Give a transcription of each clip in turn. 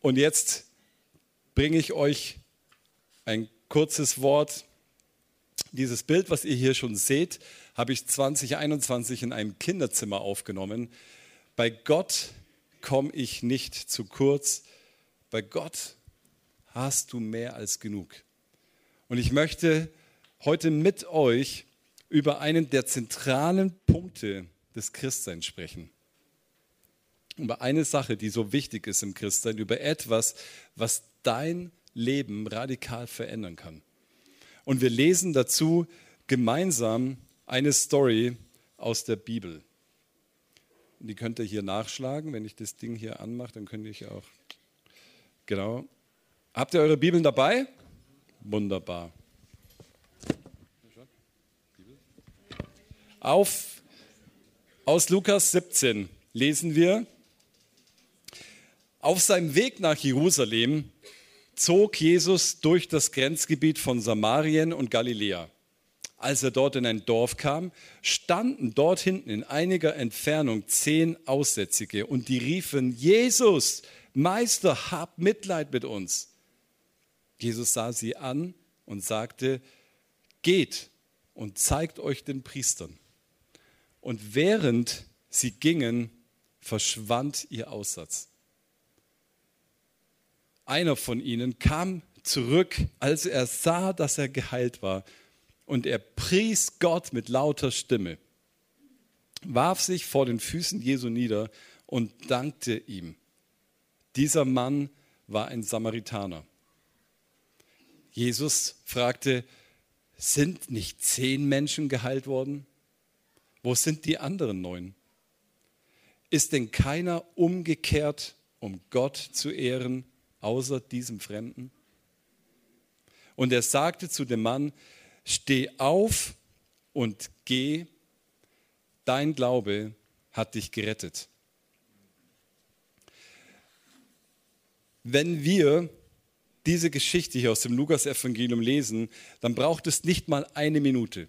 Und jetzt bringe ich euch ein kurzes Wort. Dieses Bild, was ihr hier schon seht, habe ich 2021 in einem Kinderzimmer aufgenommen. Bei Gott komme ich nicht zu kurz. Bei Gott hast du mehr als genug. Und ich möchte heute mit euch über einen der zentralen Punkte des Christseins sprechen. Über eine Sache, die so wichtig ist im Christsein, über etwas, was dein Leben radikal verändern kann. Und wir lesen dazu gemeinsam eine Story aus der Bibel. Die könnt ihr hier nachschlagen. Wenn ich das Ding hier anmache, dann könnte ich auch. Genau. Habt ihr eure Bibeln dabei? Wunderbar. Auf, aus Lukas 17 lesen wir, auf seinem Weg nach Jerusalem zog Jesus durch das Grenzgebiet von Samarien und Galiläa. Als er dort in ein Dorf kam, standen dort hinten in einiger Entfernung zehn Aussätzige und die riefen, Jesus, Meister, hab Mitleid mit uns. Jesus sah sie an und sagte, geht und zeigt euch den Priestern. Und während sie gingen, verschwand ihr Aussatz. Einer von ihnen kam zurück, als er sah, dass er geheilt war, und er pries Gott mit lauter Stimme, warf sich vor den Füßen Jesu nieder und dankte ihm. Dieser Mann war ein Samaritaner. Jesus fragte, sind nicht zehn Menschen geheilt worden? Wo sind die anderen neun? Ist denn keiner umgekehrt, um Gott zu ehren, außer diesem Fremden? Und er sagte zu dem Mann, steh auf und geh, dein Glaube hat dich gerettet. Wenn wir diese Geschichte hier aus dem Lukas-Evangelium lesen, dann braucht es nicht mal eine Minute.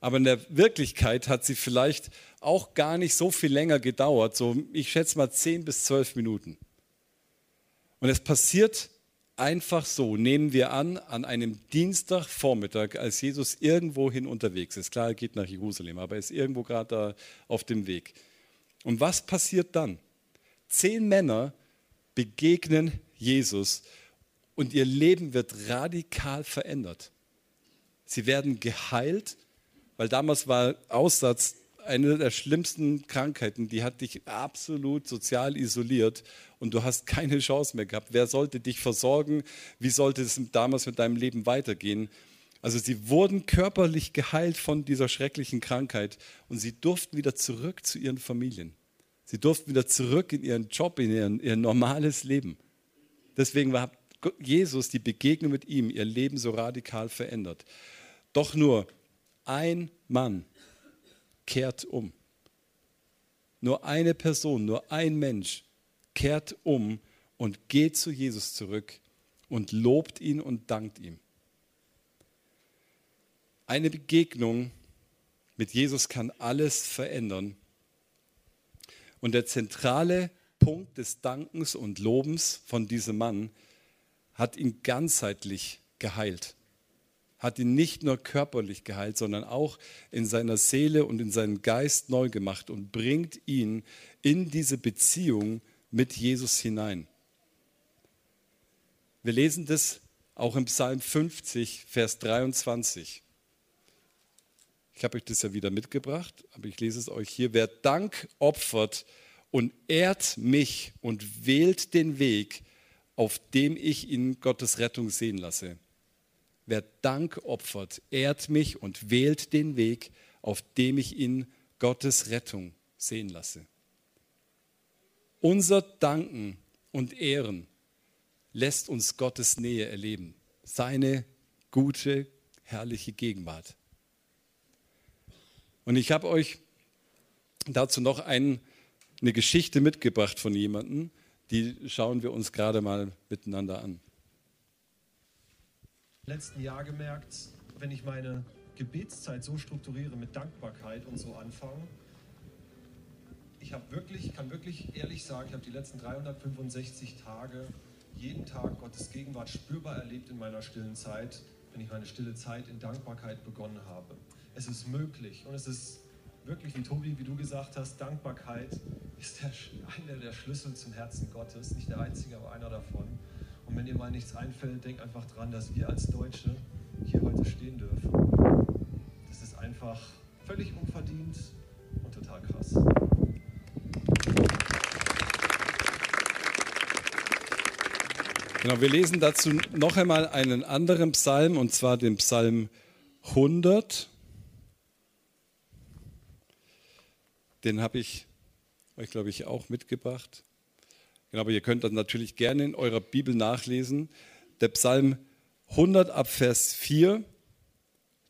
Aber in der Wirklichkeit hat sie vielleicht auch gar nicht so viel länger gedauert, so ich schätze mal zehn bis zwölf Minuten. Und es passiert einfach so, nehmen wir an, an einem Dienstagvormittag, als Jesus irgendwohin unterwegs ist. Klar, er geht nach Jerusalem, aber er ist irgendwo gerade da auf dem Weg. Und was passiert dann? Zehn Männer begegnen Jesus und ihr Leben wird radikal verändert. Sie werden geheilt, weil damals war Aussatz eine der schlimmsten Krankheiten, die hat dich absolut sozial isoliert und du hast keine Chance mehr gehabt. Wer sollte dich versorgen? Wie sollte es damals mit deinem Leben weitergehen? Also sie wurden körperlich geheilt von dieser schrecklichen Krankheit und sie durften wieder zurück zu ihren Familien. Sie durften wieder zurück in ihren Job, in ihr, ihr normales Leben. Deswegen war Jesus, die Begegnung mit ihm, ihr Leben so radikal verändert. Doch nur ein Mann kehrt um. Nur eine Person, nur ein Mensch kehrt um und geht zu Jesus zurück und lobt ihn und dankt ihm. Eine Begegnung mit Jesus kann alles verändern. Und der zentrale Punkt des Dankens und Lobens von diesem Mann hat ihn ganzheitlich geheilt. Hat ihn nicht nur körperlich geheilt, sondern auch in seiner Seele und in seinen Geist neu gemacht und bringt ihn in diese Beziehung mit Jesus hinein. Wir lesen das auch im Psalm 50, Vers 23. Ich habe euch das ja wieder mitgebracht, aber ich lese es euch hier. Wer Dank opfert und ehrt mich und wählt den Weg, auf dem ich ihn Gottes Rettung sehen lasse. Wer Dank opfert, ehrt mich und wählt den Weg, auf dem ich ihn Gottes Rettung sehen lasse. Unser Danken und Ehren lässt uns Gottes Nähe erleben, seine gute, herrliche Gegenwart. Und ich habe euch dazu noch ein, eine Geschichte mitgebracht von jemandem, die schauen wir uns gerade mal miteinander an. Letzten Jahr gemerkt, wenn ich meine Gebetszeit so strukturiere mit Dankbarkeit und so anfange, ich habe wirklich, kann wirklich ehrlich sagen, ich habe die letzten 365 Tage jeden Tag Gottes Gegenwart spürbar erlebt in meiner stillen Zeit, wenn ich meine stille Zeit in Dankbarkeit begonnen habe. Es ist möglich und es ist wirklich, wie Tobi, wie du gesagt hast, Dankbarkeit ist der, einer der Schlüssel zum Herzen Gottes, nicht der einzige, aber einer davon. Wenn dir mal nichts einfällt, denk einfach dran, dass wir als Deutsche hier heute stehen dürfen. Das ist einfach völlig unverdient und total krass. Genau, wir lesen dazu noch einmal einen anderen Psalm, und zwar den Psalm 100. Den habe ich euch, glaube ich, auch mitgebracht. Aber ihr könnt das natürlich gerne in eurer Bibel nachlesen. Der Psalm 100 ab Vers 4,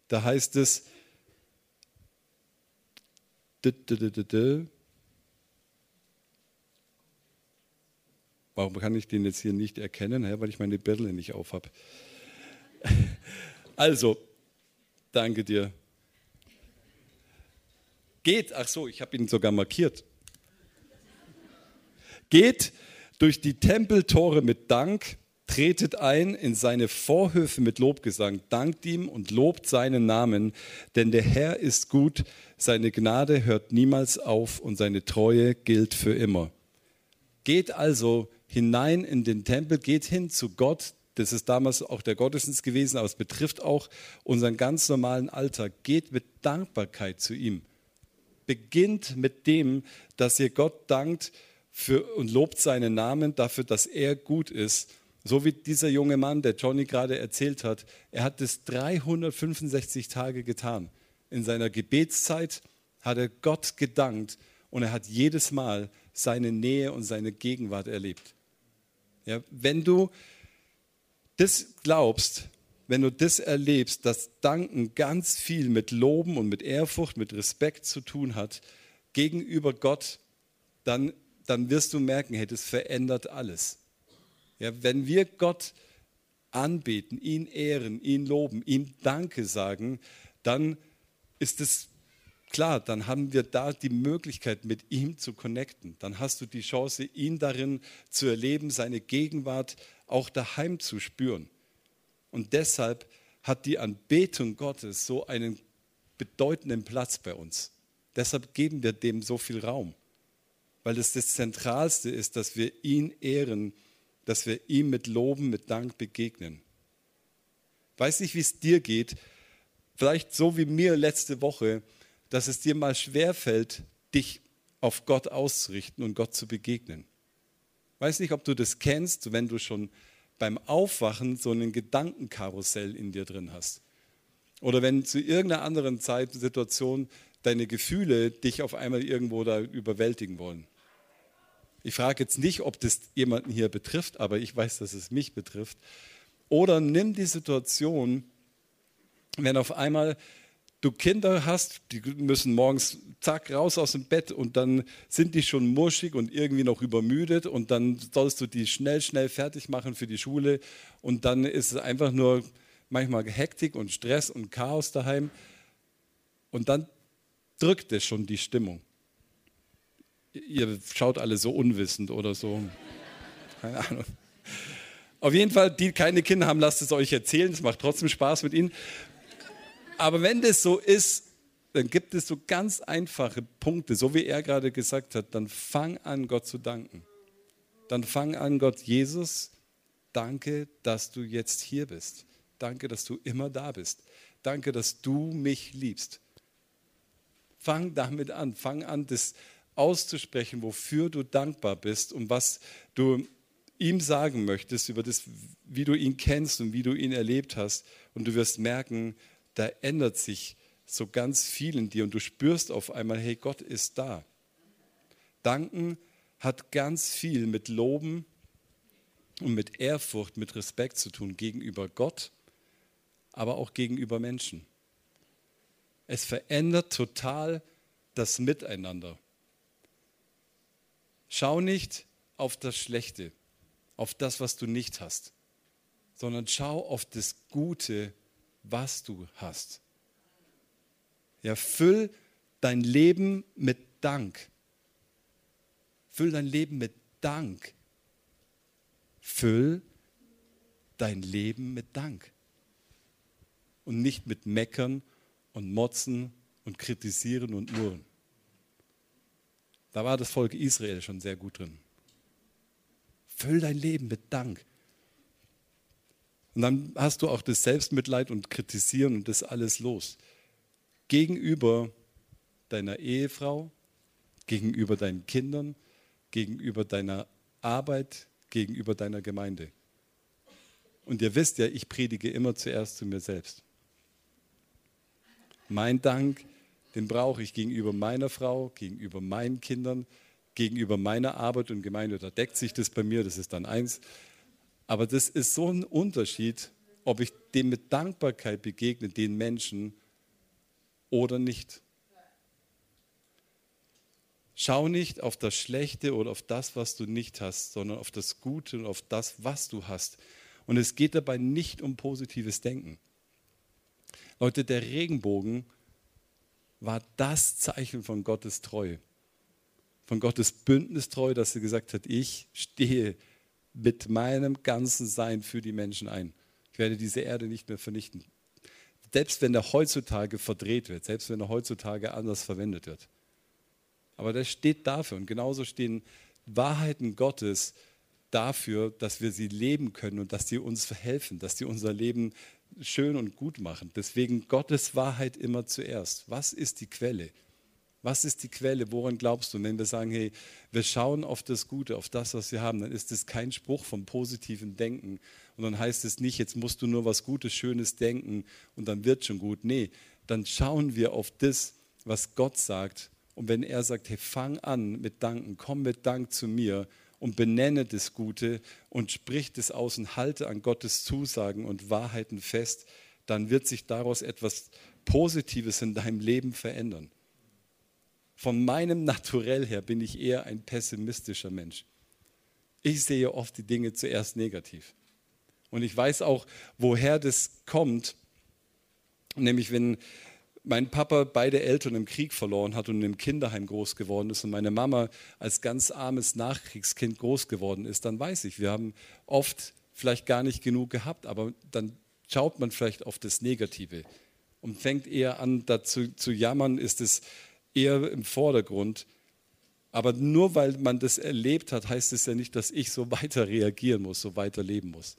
da heißt es, Warum kann ich den jetzt hier nicht erkennen? Weil ich meine Birne nicht auf habe. Also, danke dir. Geht, ach so, ich habe ihn sogar markiert. Geht durch die Tempeltore mit Dank, tretet ein in seine Vorhöfe mit Lobgesang, dankt ihm und lobt seinen Namen, denn der Herr ist gut, seine Gnade hört niemals auf und seine Treue gilt für immer. Geht also hinein in den Tempel, geht hin zu Gott. Das ist damals auch der Gottesdienst gewesen, aber es betrifft auch unseren ganz normalen Alltag. Geht mit Dankbarkeit zu ihm. Beginnt mit dem, dass ihr Gott dankt für, und lobt seinen Namen dafür, dass er gut ist. So wie dieser junge Mann, der Johnny gerade erzählt hat, er hat es 365 Tage getan. In seiner Gebetszeit hat er Gott gedankt und er hat jedes Mal seine Nähe und seine Gegenwart erlebt. Ja, wenn du das glaubst, wenn du das erlebst, dass Danken ganz viel mit Loben und mit Ehrfurcht, mit Respekt zu tun hat gegenüber Gott, dann, dann wirst du merken, hey, das verändert alles. Ja, wenn wir Gott anbeten, ihn ehren, ihn loben, ihm Danke sagen, dann ist es klar, dann haben wir da die Möglichkeit, mit ihm zu connecten. Dann hast du die Chance, ihn darin zu erleben, seine Gegenwart auch daheim zu spüren. Und deshalb hat die Anbetung Gottes so einen bedeutenden Platz bei uns. Deshalb geben wir dem so viel Raum, weil es das Zentralste ist, dass wir ihn ehren, dass wir ihm mit Loben, mit Dank begegnen. Weiß nicht, wie es dir geht, vielleicht so wie mir letzte Woche, dass es dir mal schwerfällt, dich auf Gott auszurichten und Gott zu begegnen. Weiß nicht, ob du das kennst, wenn du schon beim Aufwachen so einen Gedankenkarussell in dir drin hast. Oder wenn zu irgendeiner anderen Zeit, Situation deine Gefühle dich auf einmal irgendwo da überwältigen wollen. Ich frage jetzt nicht, ob das jemanden hier betrifft, aber ich weiß, dass es mich betrifft. Oder nimm die Situation, wenn auf einmal du Kinder hast, die müssen morgens zack raus aus dem Bett und dann sind die schon murschig und irgendwie noch übermüdet und dann sollst du die schnell, schnell fertig machen für die Schule und dann ist es einfach nur manchmal Hektik und Stress und Chaos daheim und dann drückt es schon die Stimmung. Ihr schaut alle so unwissend oder so. Keine Ahnung. Auf jeden Fall, die keine Kinder haben, lasst es euch erzählen. Es macht trotzdem Spaß mit ihnen. Aber wenn das so ist, dann gibt es so ganz einfache Punkte, so wie er gerade gesagt hat, dann fang an, Gott zu danken. Dann fang an, Gott, Jesus, danke, dass du jetzt hier bist. Danke, dass du immer da bist. Danke, dass du mich liebst. Fang damit an. Fang an, das auszusprechen, wofür du dankbar bist und was du ihm sagen möchtest, über das, wie du ihn kennst und wie du ihn erlebt hast. Und du wirst merken, da ändert sich so ganz viel in dir und du spürst auf einmal, hey, Gott ist da. Danken hat ganz viel mit Loben und mit Ehrfurcht, mit Respekt zu tun gegenüber Gott, aber auch gegenüber Menschen. Es verändert total das Miteinander. Schau nicht auf das Schlechte, auf das, was du nicht hast, sondern schau auf das Gute, was du hast. Ja, füll dein Leben mit Dank. Füll dein Leben mit Dank. Füll dein Leben mit Dank. Und nicht mit Meckern und Motzen und Kritisieren und Murren. Da war das Volk Israel schon sehr gut drin. Füll dein Leben mit Dank. Und dann hast du auch das Selbstmitleid und Kritisieren und das alles los. Gegenüber deiner Ehefrau, gegenüber deinen Kindern, gegenüber deiner Arbeit, gegenüber deiner Gemeinde. Und ihr wisst ja, ich predige immer zuerst zu mir selbst. Mein Dank, den brauche ich gegenüber meiner Frau, gegenüber meinen Kindern, gegenüber meiner Arbeit und Gemeinde. Da deckt sich das bei mir, das ist dann eins. Aber das ist so ein Unterschied, ob ich dem mit Dankbarkeit begegne, den Menschen, oder nicht. Schau nicht auf das Schlechte oder auf das, was du nicht hast, sondern auf das Gute und auf das, was du hast. Und es geht dabei nicht um positives Denken. Leute, der Regenbogen war das Zeichen von Gottes Treue, von Gottes Bündnistreu, dass er gesagt hat, ich stehe mit meinem ganzen Sein für die Menschen ein. Ich werde diese Erde nicht mehr vernichten. Selbst wenn er heutzutage verdreht wird, selbst wenn er heutzutage anders verwendet wird. Aber das steht dafür. Und genauso stehen Wahrheiten Gottes dafür, dass wir sie leben können und dass sie uns helfen, dass sie unser Leben schön und gut machen. Deswegen Gottes Wahrheit immer zuerst. Was ist die Quelle? Was ist die Quelle? Woran glaubst du? Und wenn wir sagen, hey, wir schauen auf das Gute, auf das, was wir haben, dann ist es kein Spruch vom positiven Denken. Und dann heißt es nicht, jetzt musst du nur was Gutes, Schönes denken und dann wird schon gut. Nee, dann schauen wir auf das, was Gott sagt und wenn er sagt, hey, fang an mit Danken, komm mit Dank zu mir und benenne das Gute und sprich das aus und halte an Gottes Zusagen und Wahrheiten fest, dann wird sich daraus etwas Positives in deinem Leben verändern. Von meinem Naturell her bin ich eher ein pessimistischer Mensch. Ich sehe oft die Dinge zuerst negativ. Und ich weiß auch, woher das kommt. Nämlich, wenn, mein Papa beide Eltern im Krieg verloren hat und im Kinderheim groß geworden ist und meine Mama als ganz armes Nachkriegskind groß geworden ist, dann weiß ich, wir haben oft vielleicht gar nicht genug gehabt, aber dann schaut man vielleicht auf das Negative und fängt eher an, dazu zu jammern, ist es eher im Vordergrund. Aber nur weil man das erlebt hat, heißt es ja nicht, dass ich so weiter reagieren muss, so weiter leben muss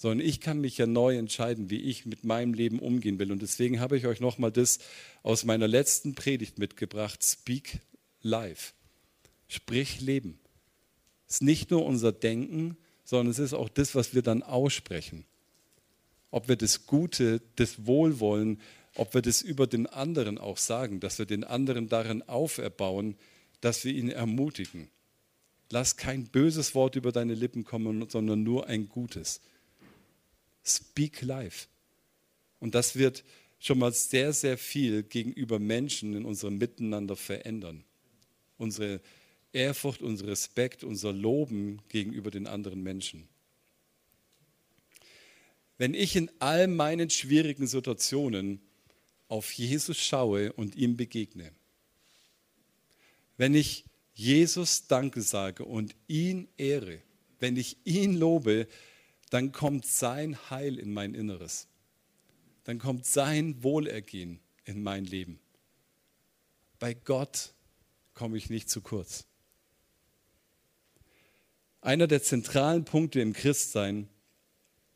sondern ich kann mich ja neu entscheiden, wie ich mit meinem Leben umgehen will. Und deswegen habe ich euch nochmal das aus meiner letzten Predigt mitgebracht, Speak Life. Sprich Leben. Es ist nicht nur unser Denken, sondern es ist auch das, was wir dann aussprechen. Ob wir das Gute, das Wohlwollen, ob wir das über den anderen auch sagen, dass wir den anderen darin auferbauen, dass wir ihn ermutigen. Lass kein böses Wort über deine Lippen kommen, sondern nur ein gutes. Speak Life. Und das wird schon mal sehr, sehr viel gegenüber Menschen in unserem Miteinander verändern. Unsere Ehrfurcht, unser Respekt, unser Loben gegenüber den anderen Menschen. Wenn ich in all meinen schwierigen Situationen auf Jesus schaue und ihm begegne, wenn ich Jesus Danke sage und ihn ehre, wenn ich ihn lobe, dann kommt sein Heil in mein Inneres. Dann kommt sein Wohlergehen in mein Leben. Bei Gott komme ich nicht zu kurz. Einer der zentralen Punkte im Christsein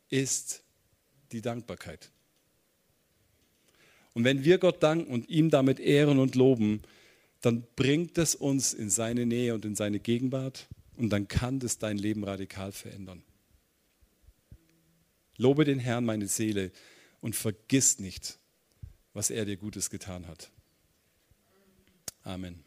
ist die Dankbarkeit. Und wenn wir Gott danken und ihm damit ehren und loben, dann bringt es uns in seine Nähe und in seine Gegenwart und dann kann das dein Leben radikal verändern. Lobe den Herrn, meine Seele, und vergiss nicht, was er dir Gutes getan hat. Amen.